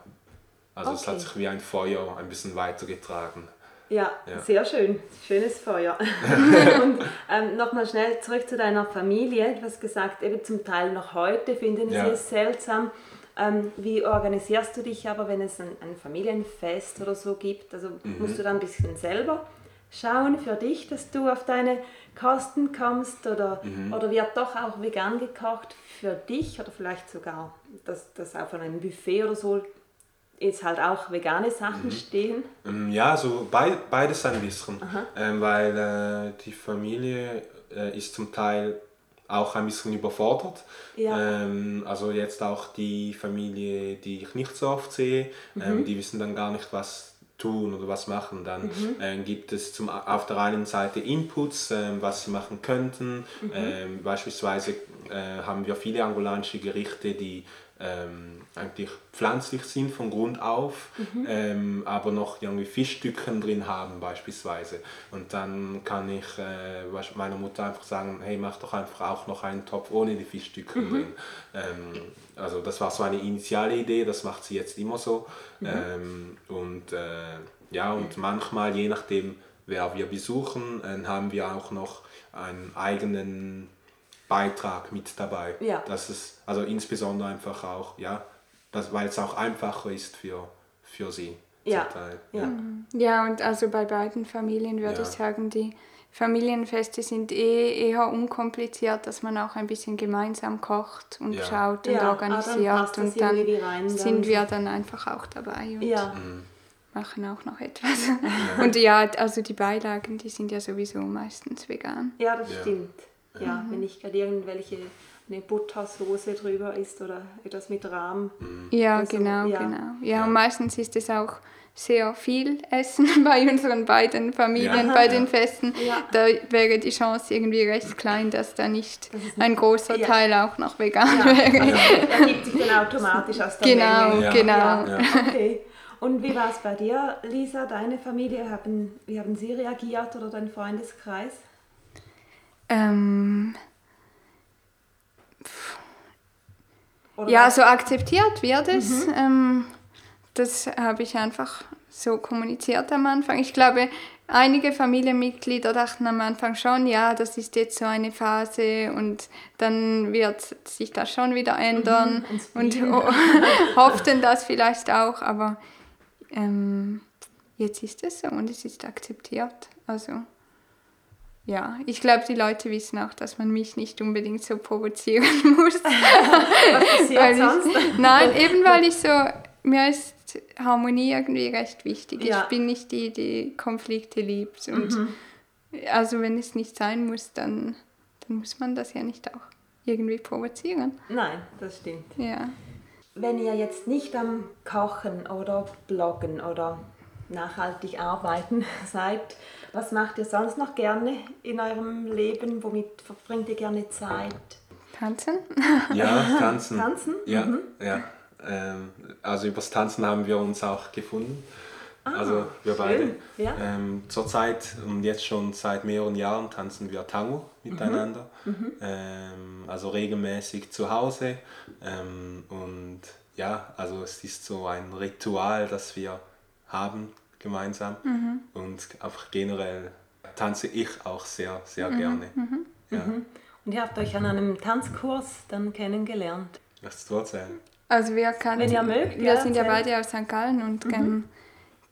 Also okay. es hat sich wie ein Feuer ein bisschen weitergetragen. Ja, ja, sehr schön. Schönes Feuer. und ähm, nochmal schnell zurück zu deiner Familie. Du hast gesagt, eben zum Teil noch heute finden sie ja. es seltsam. Ähm, wie organisierst du dich aber, wenn es ein, ein Familienfest oder so gibt? Also mhm. musst du da ein bisschen selber schauen für dich, dass du auf deine Kosten kommst oder, mhm. oder wird doch auch vegan gekocht für dich oder vielleicht sogar, dass das auf einem Buffet oder so jetzt halt auch vegane Sachen mhm. stehen? Ähm, ja, so beides ein bisschen, ähm, weil äh, die Familie äh, ist zum Teil auch ein bisschen überfordert. Ja. Ähm, also jetzt auch die Familie, die ich nicht so oft sehe, ähm, mhm. die wissen dann gar nicht, was tun oder was machen. Dann mhm. äh, gibt es zum, auf der einen Seite Inputs, äh, was sie machen könnten. Mhm. Ähm, beispielsweise äh, haben wir viele angolanische Gerichte, die ähm, eigentlich pflanzlich sind von Grund auf, mhm. ähm, aber noch irgendwie Fischstücken drin haben beispielsweise. Und dann kann ich äh, meiner Mutter einfach sagen, hey, mach doch einfach auch noch einen Topf ohne die Fischstücken mhm. drin. Ähm, also das war so eine initiale Idee, das macht sie jetzt immer so. Mhm. Ähm, und äh, ja, und manchmal, je nachdem, wer wir besuchen, äh, haben wir auch noch einen eigenen Beitrag mit dabei. Ja. Das ist also insbesondere einfach auch, ja, das, weil es auch einfacher ist für, für sie. Ja. Ja. ja. ja, und also bei beiden Familien würde ja. ich sagen, die Familienfeste sind eh eher unkompliziert, dass man auch ein bisschen gemeinsam kocht und ja. schaut und ja, organisiert ah, dann und dann rein, sind dann. wir dann einfach auch dabei und ja. Mhm. machen auch noch etwas. und ja, also die Beilagen, die sind ja sowieso meistens vegan. Ja, das stimmt. Ja, mhm. wenn nicht gerade irgendwelche eine Buttersoße drüber ist oder etwas mit Rahm. Mhm. Ja, also, genau, ja. genau. Ja, und meistens ist es auch sehr viel Essen bei unseren beiden Familien, ja. bei den Festen. Ja. Da wäre die Chance irgendwie recht klein, dass da nicht ein großer ja. Teil auch noch vegan wäre. Ja. Ergibt sich dann automatisch aus der Genau, Menge. genau. Okay. Und wie war es bei dir, Lisa, deine Familie? Haben, wie haben sie reagiert oder dein Freundeskreis? Ähm, ja, so akzeptiert wird es. Mhm. Ähm, das habe ich einfach so kommuniziert am Anfang. Ich glaube, einige Familienmitglieder dachten am Anfang schon, ja, das ist jetzt so eine Phase und dann wird sich das schon wieder ändern mhm, und hofften das vielleicht auch, aber ähm, jetzt ist es so und es ist akzeptiert. Also ja, ich glaube, die Leute wissen auch, dass man mich nicht unbedingt so provozieren muss. Was passiert sonst? Ich, nein, eben weil ich so, mir ist Harmonie irgendwie recht wichtig. Ja. Ich bin nicht die, die Konflikte liebt. Und mhm. also wenn es nicht sein muss, dann, dann muss man das ja nicht auch irgendwie provozieren. Nein, das stimmt. Ja. Wenn ihr jetzt nicht am Kochen oder Bloggen oder nachhaltig arbeiten seid, was macht ihr sonst noch gerne in eurem Leben? Womit verbringt ihr gerne Zeit? Tanzen? Ja, tanzen. tanzen? Ja, mhm. ja. Ähm, also übers Tanzen haben wir uns auch gefunden. also wir schön. beide. Ja. Ähm, Zurzeit und jetzt schon seit mehreren Jahren tanzen wir Tango miteinander. Ähm, also regelmäßig zu Hause. Ähm, und ja, also es ist so ein Ritual, das wir haben gemeinsam. Und einfach generell tanze ich auch sehr, sehr gerne. Ja. Und ihr habt euch an einem Tanzkurs dann kennengelernt. Möchtest du erzählen? Also wir kannten, Wenn ihr mögt, wir ja, sind ja beide aus St. Gallen und ähm,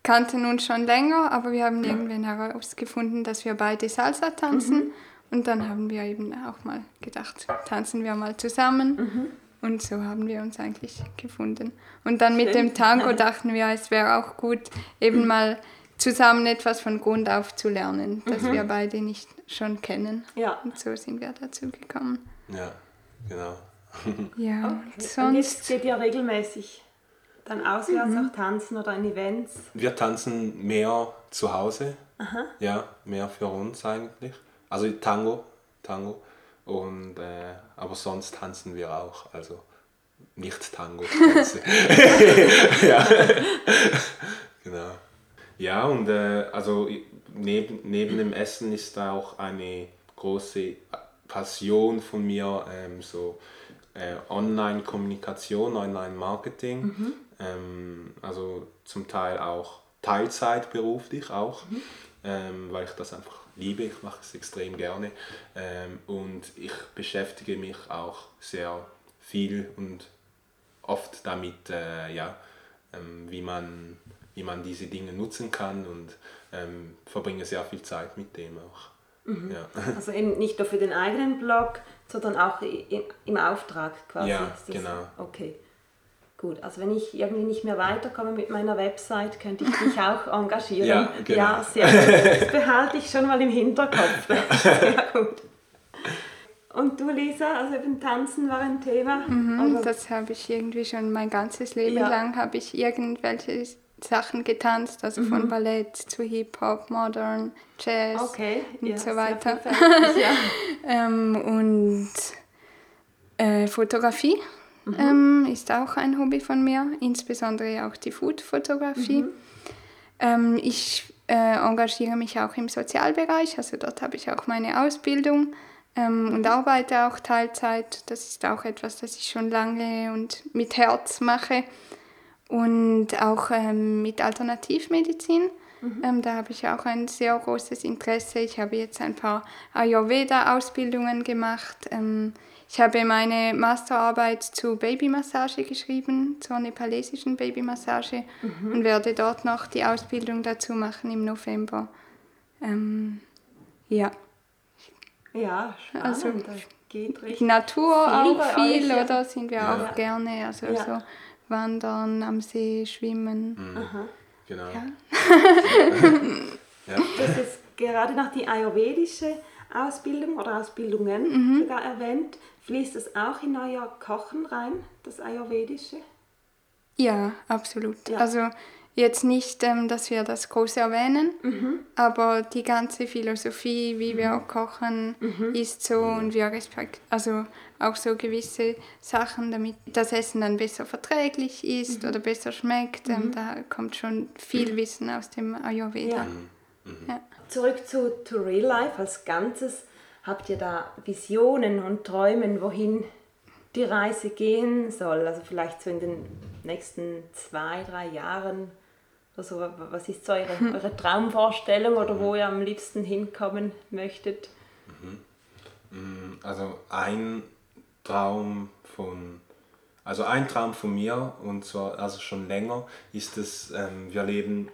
kannten uns schon länger, aber wir haben irgendwann herausgefunden, dass wir beide Salsa tanzen. Und dann haben wir eben auch mal gedacht, tanzen wir mal zusammen. Und so haben wir uns eigentlich gefunden. Und dann mit dem Tango dachten wir, es wäre auch gut, eben mal zusammen etwas von Grund auf zu lernen, das wir beide nicht schon kennen. Ja. Und so sind wir dazu gekommen. Ja, genau. Ja, und Und jetzt sonst. geht ihr regelmäßig dann auswärts auch tanzen oder in Events. Wir tanzen mehr zu Hause. Ja, mehr für uns eigentlich. Also Tango, Tango. Und, äh, aber sonst tanzen wir auch. Also nicht Tango. Ja. genau. Ja, und äh, also neben, neben dem Essen ist da auch eine große Passion von mir, ähm, so äh, Online-Kommunikation, Online-Marketing. Ähm, also zum Teil auch Teilzeit beruflich auch, ähm, weil ich das einfach liebe, ich mache es extrem gerne. Ähm, und ich beschäftige mich auch sehr viel und oft damit, äh, ja, ähm, wie, man, wie man diese Dinge nutzen kann und ähm, verbringe sehr viel Zeit mit dem auch. Ja. Also eben nicht nur für den eigenen Blog, sondern auch im Auftrag quasi. Ja, genau. Okay. Gut, also wenn ich irgendwie nicht mehr weiterkomme mit meiner Website, könnte ich mich auch engagieren. Ja, genau. ja sehr gut. Das behalte ich schon mal im Hinterkopf. Sehr gut. Und du, Lisa, also eben Tanzen war ein Thema? Mhm, das habe ich irgendwie schon mein ganzes Leben Ja. lang habe ich irgendwelche Sachen getanzt, also Mhm. von Ballett zu Hip-Hop, Modern, Jazz okay, und ja, so weiter. ja. Ähm, und äh, Fotografie Mhm. ähm, ist auch ein Hobby von mir, insbesondere auch die Food-Fotografie. Mhm. Ähm, ich äh, engagiere mich auch im Sozialbereich, also dort habe ich auch meine Ausbildung ähm, und arbeite auch Teilzeit. Das ist auch etwas, das ich schon lange und mit Herz mache. Und auch ähm, mit Alternativmedizin. Ähm, da habe ich auch ein sehr großes Interesse. Ich habe jetzt ein paar Ayurveda-Ausbildungen gemacht. Ähm, ich habe meine Masterarbeit zu Babymassage geschrieben, zur nepalesischen Babymassage und werde dort noch die Ausbildung dazu machen im November. Ähm, ja, Ja, spannend. Also, geht die richtig. Natur Viel auch viel, euch, ja. oder? Sind wir Ja. auch gerne. Also Ja. so wandern, am See, schwimmen. Genau. Ja. Ja. Hast jetzt gerade noch die ayurvedische Ausbildung oder Ausbildungen Mhm. sogar erwähnt. Fließt das auch in euer Kochen rein, das ayurvedische? Ja, absolut. Ja. Also jetzt nicht, ähm, dass wir das groß erwähnen, Mhm. aber die ganze Philosophie, wie wir kochen, Mhm. ist so und wir respektieren, also auch so gewisse Sachen, damit das Essen dann besser verträglich ist Mhm. oder besser schmeckt. Ähm, da kommt schon viel Wissen aus dem Ayurveda. Ja. Ja. Zurück zu, to Real Life als Ganzes. Habt ihr da Visionen und Träumen, wohin die Reise gehen soll? Also vielleicht so in den nächsten zwei, drei Jahren oder so. Was ist so eure, eure Traumvorstellung oder wo ihr am liebsten hinkommen möchtet? Also ein Traum von, also ein Traum von mir und zwar also schon länger ist es, ähm, wir leben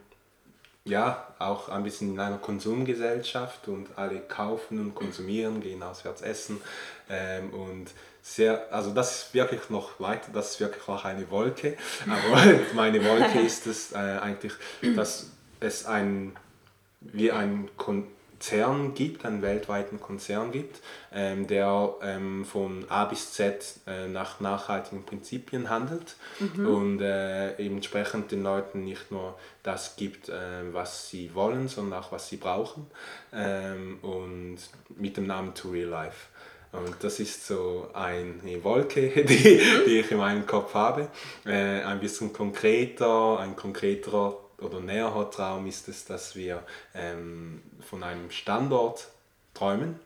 ja auch ein bisschen in einer Konsumgesellschaft und alle kaufen und konsumieren, gehen auswärts essen ähm, und sehr, also das ist wirklich noch weiter, das ist wirklich noch eine Wolke, aber meine Wolke ist es äh, eigentlich, dass es ein wie ein Konzern gibt, einen weltweiten Konzern gibt, ähm, der ähm, von A bis Z äh, nach nachhaltigen Prinzipien handelt und äh, entsprechend den Leuten nicht nur das gibt, äh, was sie wollen, sondern auch was sie brauchen ähm, und mit dem Namen To Real Life. Und das ist so eine Wolke, die, die ich in meinem Kopf habe. Äh, ein bisschen konkreter, ein konkreterer oder näherer Traum ist es, dass wir ähm, von einem Standort träumen,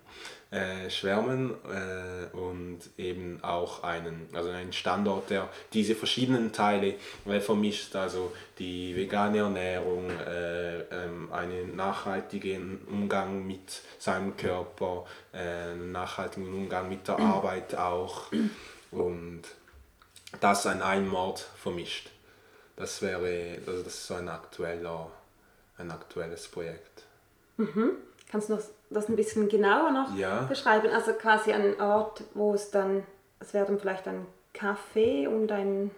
äh, schwärmen äh, und eben auch einen, also einen Standort, der diese verschiedenen Teile vermischt, also die vegane Ernährung, äh, ähm, einen nachhaltigen Umgang mit seinem Körper, äh, einen nachhaltigen Umgang mit der Arbeit auch und das an einem Ort vermischt. Das wäre, also das ist so ein aktueller, ein aktuelles Projekt. Kannst du das ein bisschen genauer noch Ja. beschreiben? Also quasi ein Ort, wo es dann, es wäre dann vielleicht ein Café und ein,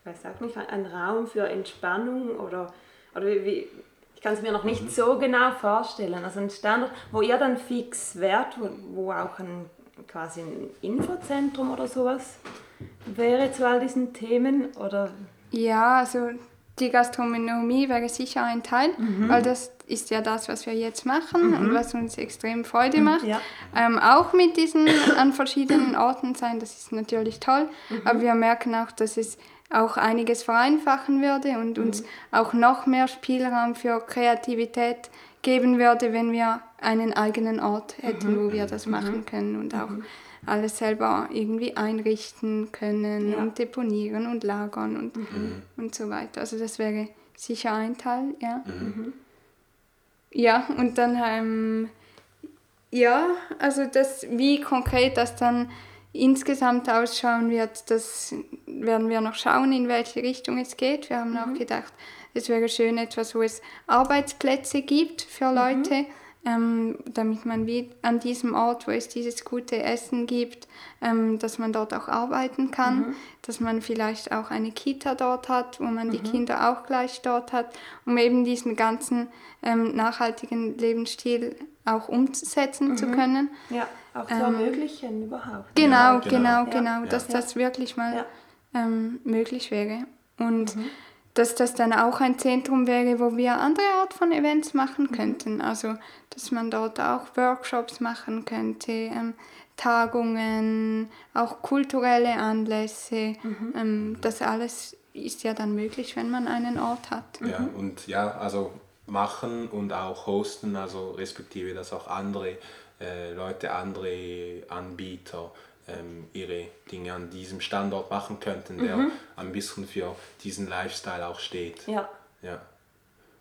ich weiß auch nicht, ein Raum für Entspannung oder, oder wie, wie ich kann es mir noch nicht so genau vorstellen. Also ein Standort, wo ihr dann fix wärt, wo, wo auch ein quasi ein Infozentrum oder sowas wäre zu all diesen Themen oder Ja, also die Gastronomie wäre sicher ein Teil, Mhm. weil das ist ja das, was wir jetzt machen und was uns extrem Freude macht. Ja. Ähm, auch mit diesen an verschiedenen Orten sein, das ist natürlich toll, Mhm. aber wir merken auch, dass es auch einiges vereinfachen würde und uns Mhm. auch noch mehr Spielraum für Kreativität geben würde, wenn wir einen eigenen Ort hätten, wo wir das machen können und auch alles selber irgendwie einrichten können Ja. und deponieren und lagern und, und so weiter. Also das wäre sicher ein Teil, ja. Ja, und dann ähm, ja, also das, wie konkret das dann insgesamt ausschauen wird, das werden wir noch schauen, in welche Richtung es geht. Wir haben auch gedacht, es wäre schön etwas, wo es Arbeitsplätze gibt für Leute, ähm, damit man wie an diesem Ort, wo es dieses gute Essen gibt, ähm, dass man dort auch arbeiten kann, dass man vielleicht auch eine Kita dort hat, wo man die Kinder auch gleich dort hat, um eben diesen ganzen ähm, nachhaltigen Lebensstil auch umsetzen zu können. ja, auch zu ermöglichen überhaupt. Genau, Ja, genau, genau. genau, Ja. dass Ja. das wirklich mal Ja. ähm, möglich wäre. Und dass das dann auch ein Zentrum wäre, wo wir andere Art von Events machen könnten. Also, dass man dort auch Workshops machen könnte, ähm, Tagungen, auch kulturelle Anlässe. Ähm, das alles ist ja dann möglich, wenn man einen Ort hat. Ja, und ja, also machen und auch hosten, also respektive, dass auch andere äh, Leute, andere Anbieter ähm, ihre Dinge an diesem Standort machen könnten, der ein bisschen für diesen Lifestyle auch steht. Ja. Ja.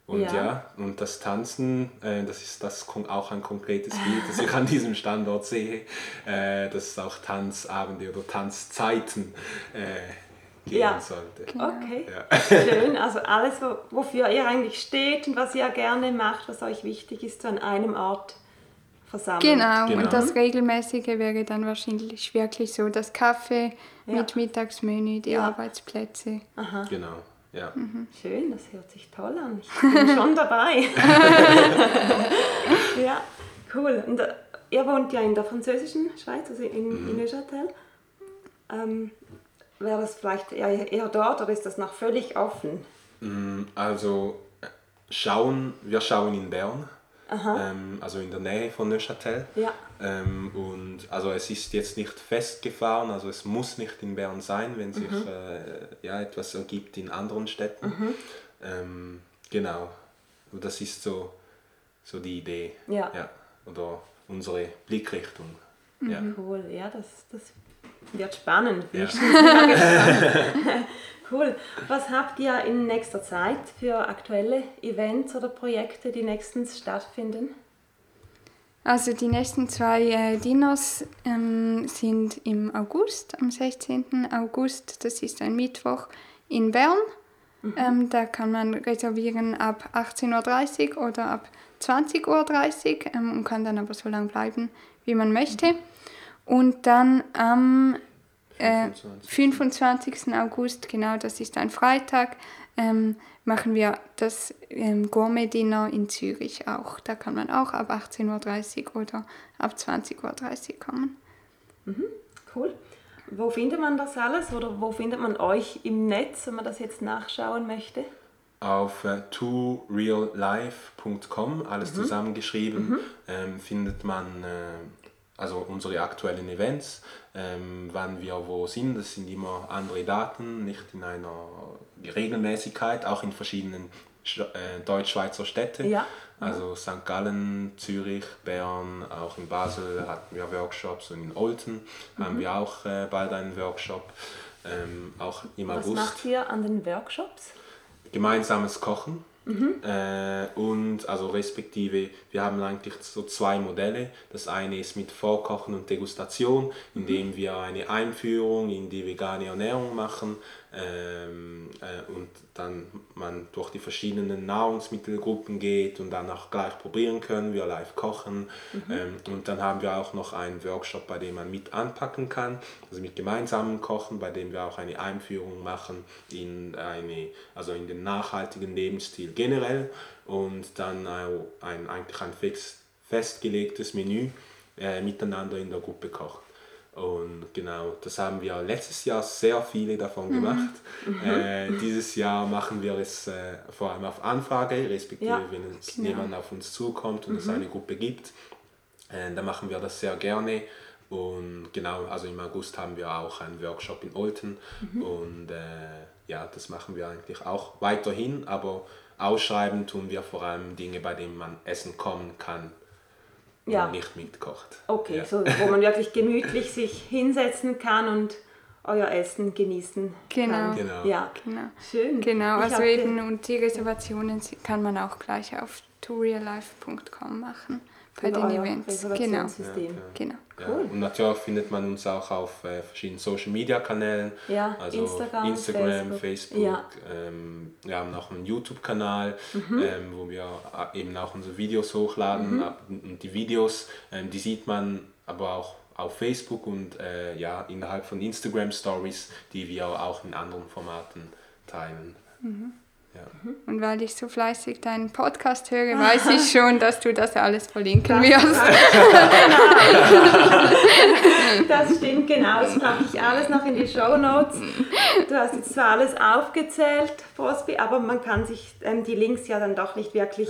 Und Ja. ja, und das Tanzen, äh, das ist das auch ein konkretes Bild, das ich an diesem Standort sehe, äh, dass es auch Tanzabende oder Tanzzeiten äh, geben Ja. sollte. Okay, Ja. schön. Also alles, wo, wofür ihr eigentlich steht und was ihr gerne macht, was euch wichtig ist, so an einem Ort versammelt. Genau, Genau. und das Regelmäßige wäre dann wahrscheinlich wirklich so das Kaffee Ja. mit Mittagsmenü, die Ja. Arbeitsplätze. Genau, ja. Schön, das hört sich toll an. Ich bin schon dabei. ja, cool. Und äh, ihr wohnt ja in der französischen Schweiz, also in, in Neuchâtel. Ähm, Wäre das vielleicht eher, eher dort oder ist das noch völlig offen? Mm, Also äh, schauen, wir schauen in Bern, ähm, also in der Nähe von Neuchâtel. Ja. Ähm, und also es ist jetzt nicht festgefahren, also es muss nicht in Bern sein, wenn sich Mhm. äh, ja, etwas ergibt in anderen Städten. Ähm, genau, das ist so, so die Idee. Ja. Oder unsere Blickrichtung. Ja. Cool, ja, das, das wird spannend. Ja. Cool. Was habt ihr in nächster Zeit für aktuelle Events oder Projekte, die nächstens stattfinden? Also die nächsten zwei äh, Dinners ähm, sind im August, am 16. August, das ist ein Mittwoch in Bern. Ähm, da kann man reservieren ab 18.30 Uhr oder ab 20.30 Uhr ähm, und kann dann aber so lange bleiben, wie man möchte. Und dann am äh, 25. August, genau, das ist ein Freitag, ähm, machen wir das ähm, Gourmet-Dinner in Zürich auch. Da kann man auch ab 18.30 Uhr oder ab 20.30 Uhr kommen. Cool. Wo findet man das alles oder wo findet man euch im Netz, wenn man das jetzt nachschauen möchte? Auf äh, toreallife.com, alles zusammengeschrieben, ähm, findet man äh, also unsere aktuellen Events, ähm, wann wir wo sind. Das sind immer andere Daten, nicht in einer Regelmäßigkeit, auch in verschiedenen äh, Deutschschweizer Städte. Ja. Also St. Gallen, Zürich, Bern, auch in Basel hatten wir Workshops und in Olten Mhm. haben wir auch äh, bald einen Workshop. Ähm, auch im Was August macht ihr an den Workshops? gemeinsames Kochen äh, und also respektive wir haben eigentlich so zwei Modelle. Das eine ist mit Vorkochen und Degustation, indem wir eine Einführung in die vegane Ernährung machen ähm, äh, und dann man durch die verschiedenen Nahrungsmittelgruppen geht und dann auch gleich probieren können, wir live kochen. Ähm, und dann haben wir auch noch einen Workshop, bei dem man mit anpacken kann, also mit gemeinsamen Kochen, bei dem wir auch eine Einführung machen in eine, also in den nachhaltigen Lebensstil generell. Und dann auch ein, eigentlich ein fix, festgelegtes Menü äh, miteinander in der Gruppe kochen. Und genau, das haben wir letztes Jahr sehr viele davon gemacht. Äh, dieses Jahr machen wir es äh, vor allem auf Anfrage, respektive Ja, wenn es jemand auf uns zukommt und es eine Gruppe gibt, äh, dann machen wir das sehr gerne. Und genau, also im August haben wir auch einen Workshop in Olten. Und äh, ja, das machen wir eigentlich auch weiterhin, aber ausschreiben tun wir vor allem Dinge, bei denen man essen kommen kann Ja. nicht mitkocht. Okay, ja. so, wo man wirklich gemütlich sich hinsetzen kann und euer Essen genießen Genau. kann. Genau. Ja, Genau. schön. Genau, Ich also eben und die Reservationen kann man auch gleich auf toreallife.com machen bei den euer Events. Genau. Genau. Ja, Cool. und natürlich findet man uns auch auf äh, verschiedenen Social Media Kanälen. Ja, also Instagram, Instagram, Facebook. Facebook. Ja. Ähm, wir haben auch einen YouTube-Kanal, Mhm. ähm, wo wir eben auch unsere Videos hochladen. Ab- Und die Videos, ähm, die sieht man aber auch auf Facebook und äh, ja, innerhalb von Instagram Stories, die wir auch in anderen Formaten teilen. Ja. Und weil ich so fleißig deinen Podcast höre, weiß ich schon, dass du das alles verlinken wirst. Das stimmt genau, das packe ich alles noch in die Show Notes. Du hast jetzt zwar alles aufgezählt, Bosby, aber man kann sich ähm, die Links ja dann doch nicht wirklich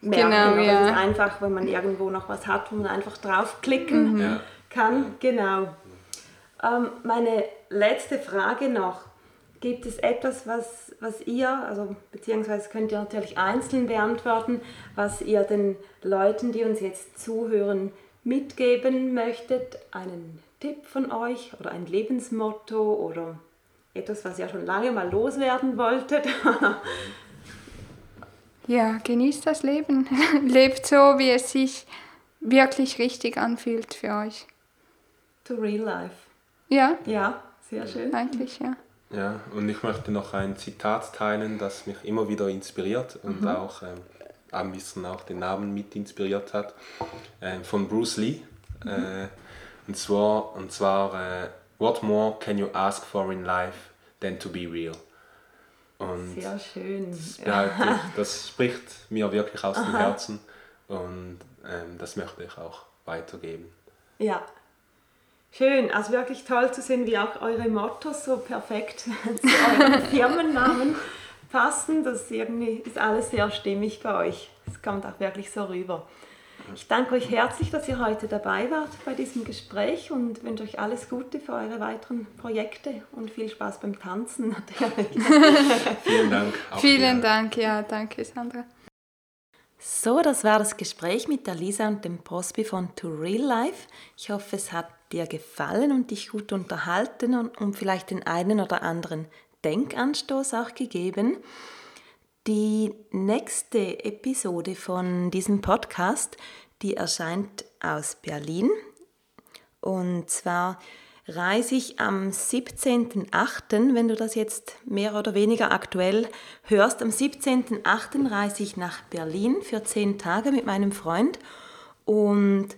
merken. Genau, aber ja. Es ist einfach, wenn man irgendwo noch was hat, wo man einfach draufklicken Ja. kann. Genau. Ähm, meine letzte Frage noch. Gibt es etwas, was, was ihr, also beziehungsweise könnt ihr natürlich einzeln beantworten, was ihr den Leuten, die uns jetzt zuhören, mitgeben möchtet? Einen Tipp von euch oder ein Lebensmotto oder etwas, was ihr schon lange mal loswerden wolltet? Ja, genießt das Leben. Lebt so, wie es sich wirklich richtig anfühlt für euch. to real life. Ja, Ja, sehr schön. eigentlich, ja. Ja, und ich möchte noch ein Zitat teilen, das mich immer wieder inspiriert und auch ähm, ein bisschen auch den Namen mit inspiriert hat, ähm, von Bruce Lee. Äh, und zwar, und zwar äh, What more can you ask for in life than to be real? Und Sehr schön. das, ich, das spricht mir wirklich aus dem Herzen und ähm, das möchte ich auch weitergeben. Ja. Schön, also wirklich toll zu sehen, wie auch eure Mottos so perfekt zu euren Firmennamen passen. Das irgendwie ist alles sehr stimmig bei euch. Es kommt auch wirklich so rüber. Ich danke euch herzlich, dass ihr heute dabei wart bei diesem Gespräch und wünsche euch alles Gute für eure weiteren Projekte und viel Spaß beim Tanzen natürlich. Vielen Dank. Auch Vielen dir. Dank, ja, danke Sandra. So, das war das Gespräch mit der Lisa und dem Prosby von To Real Life. Ich hoffe, es hat dir gefallen und dich gut unterhalten und, und vielleicht den einen oder anderen Denkanstoß auch gegeben. Die nächste Episode von diesem Podcast, die erscheint aus Berlin. Und zwar reise ich am 17.08., wenn du das jetzt mehr oder weniger aktuell hörst, am 17.08. reise ich nach Berlin für zehn Tage mit meinem Freund und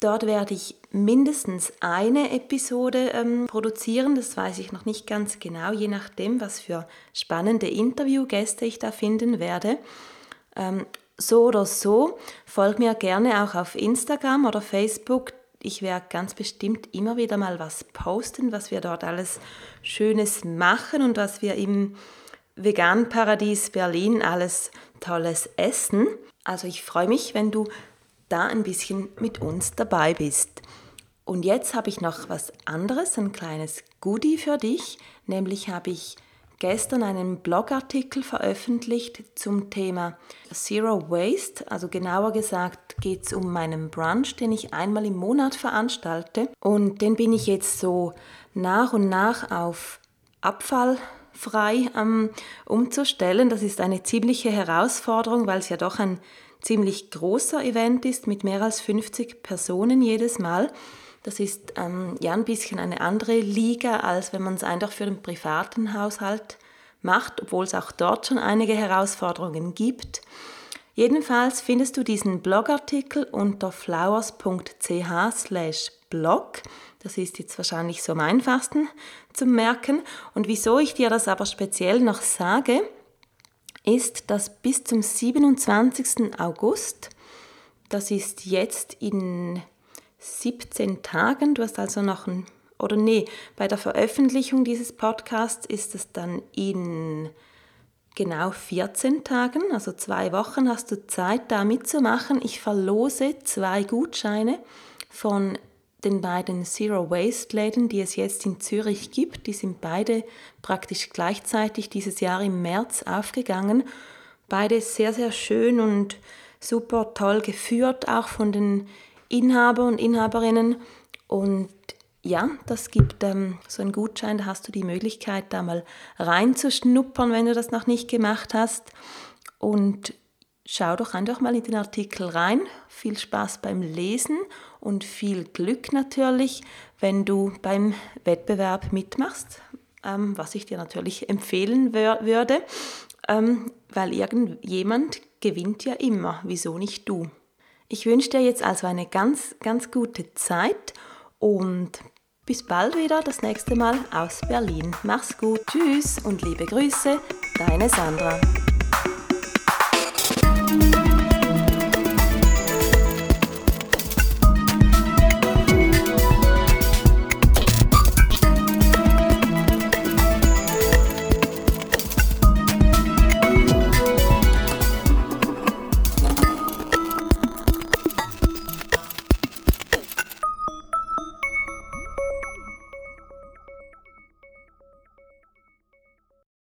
dort werde ich mindestens eine Episode ähm, produzieren, das weiß ich noch nicht ganz genau, je nachdem, was für spannende Interviewgäste ich da finden werde. Ähm, so oder so, folg mir gerne auch auf Instagram oder Facebook. Ich werde ganz bestimmt immer wieder mal was posten, was wir dort alles Schönes machen und was wir im Veganparadies Berlin alles Tolles essen. Also ich freue mich, wenn du da ein bisschen mit uns dabei bist. Und jetzt habe ich noch was anderes, ein kleines Goodie für dich, nämlich habe ich gestern einen Blogartikel veröffentlicht zum Thema Zero Waste. Also genauer gesagt geht es um meinen Brunch, den ich einmal im Monat veranstalte. Und den bin ich jetzt so nach und nach auf abfallfrei ähm, umzustellen. Das ist eine ziemliche Herausforderung, weil es ja doch ein ziemlich großer Event ist mit mehr als 50 Personen jedes Mal. Das ist ähm, ja ein bisschen eine andere Liga, als wenn man es einfach für den privaten Haushalt macht, obwohl es auch dort schon einige Herausforderungen gibt. Jedenfalls findest du diesen Blogartikel unter flowers.ch/blog. Das ist jetzt wahrscheinlich so am einfachsten zu merken. Und wieso ich dir das aber speziell noch sage, ist, dass bis zum 27. August, das ist jetzt in 17 Tagen, du hast also noch ein, oder nee, bei der Veröffentlichung dieses Podcasts ist es dann in genau 14 Tagen, also zwei Wochen hast du Zeit, da mitzumachen. Ich verlose zwei Gutscheine von den beiden Zero Waste Läden, die es jetzt in Zürich gibt. Die sind beide praktisch gleichzeitig dieses Jahr im März aufgegangen. Beide sehr, sehr schön und super toll geführt, auch von den Inhaber und Inhaberinnen. Und ja, das gibt ähm, so einen Gutschein, da hast du die Möglichkeit, da mal reinzuschnuppern, wenn du das noch nicht gemacht hast. Und schau doch einfach mal in den Artikel rein. Viel Spaß beim Lesen und viel Glück natürlich, wenn du beim Wettbewerb mitmachst, ähm, was ich dir natürlich empfehlen würde, ähm, weil irgendjemand gewinnt ja immer, wieso nicht du? Ich wünsche dir jetzt also eine ganz, ganz gute Zeit und bis bald wieder, das nächste Mal aus Berlin. Mach's gut, tschüss und liebe Grüße, deine Sandra.